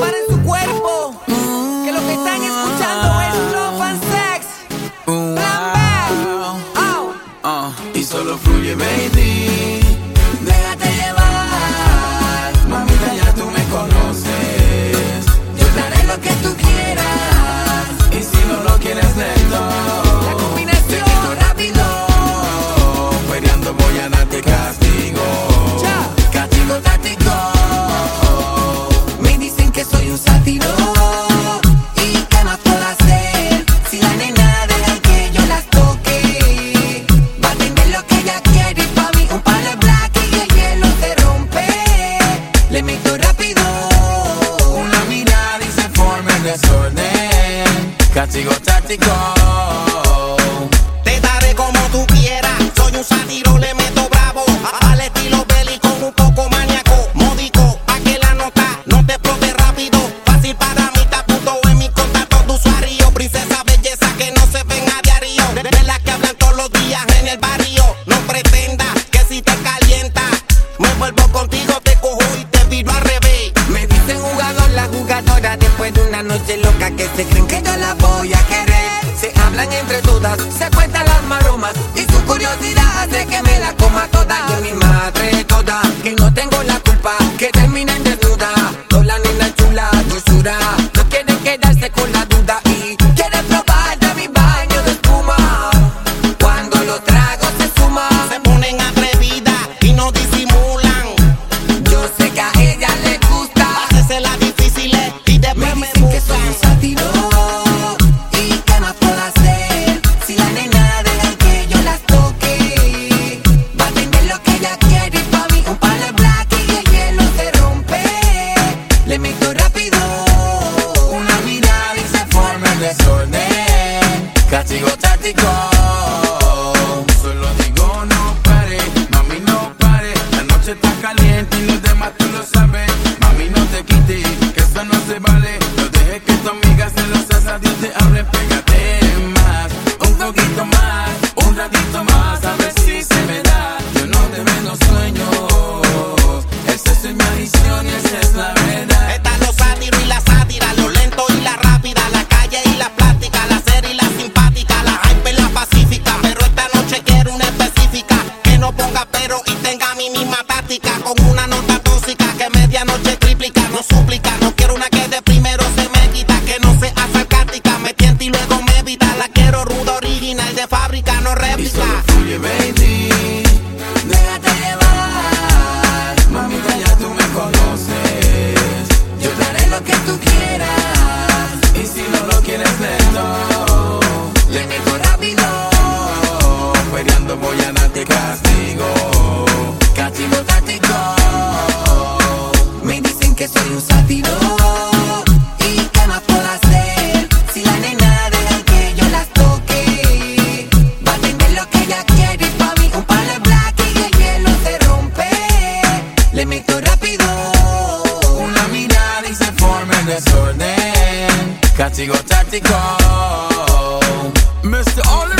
preparen su cuerpo. Látigo táctico. C'est Le meto rápido una mirada y se forma el desorden. Castigo táctico. cuando voy a darte castigo. Castigo táctico. Me dicen que soy un sátiro. ¿Y qué más puedo hacer? Si la nena deja que yo las toque. Va a tener lo que ella quiere. Pa' mí un palo de black y el hielo se rompe. Le meto rápido. Una mirada y se forma el desorden. Castigo táctico. Mr. Oliver.